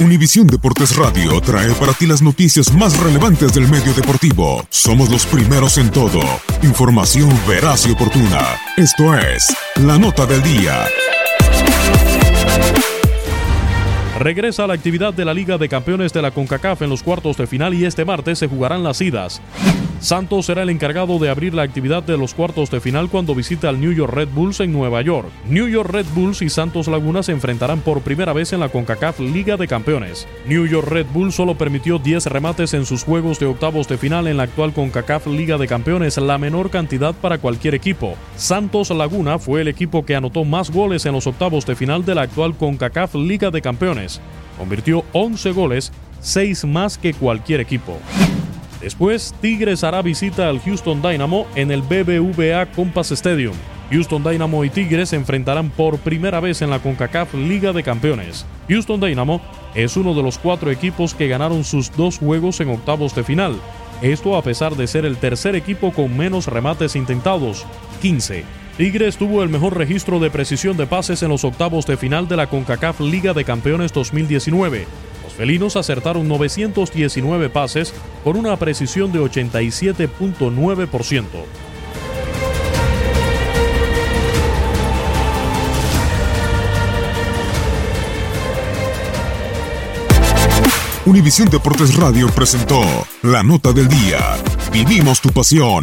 Univisión Deportes Radio trae para ti las noticias más relevantes del medio deportivo. Somos los primeros en todo. Información veraz y oportuna. Esto es La Nota del Día. Regresa a la actividad de la Liga de Campeones de la CONCACAF en los cuartos de final y este martes se jugarán las idas. Santos será el encargado de abrir la actividad de los cuartos de final cuando visita al New York Red Bulls en Nueva York. New York Red Bulls y Santos Laguna se enfrentarán por primera vez en la CONCACAF Liga de Campeones. New York Red Bulls solo permitió 10 remates en sus juegos de octavos de final en la actual CONCACAF Liga de Campeones, la menor cantidad para cualquier equipo. Santos Laguna fue el equipo que anotó más goles en los octavos de final de la actual CONCACAF Liga de Campeones. Convirtió 11 goles, 6 más que cualquier equipo. Después, Tigres hará visita al Houston Dynamo en el BBVA Compass Stadium. Houston Dynamo y Tigres se enfrentarán por primera vez en la CONCACAF Liga de Campeones. Houston Dynamo es uno de los cuatro equipos que ganaron sus dos juegos en octavos de final. Esto a pesar de ser el tercer equipo con menos remates intentados, 15. Tigres tuvo el mejor registro de precisión de pases en los octavos de final de la CONCACAF Liga de Campeones 2019. Felinos acertaron 919 pases con una precisión de 87.9%. Univisión Deportes Radio presentó La Nota del Día. Vivimos tu pasión.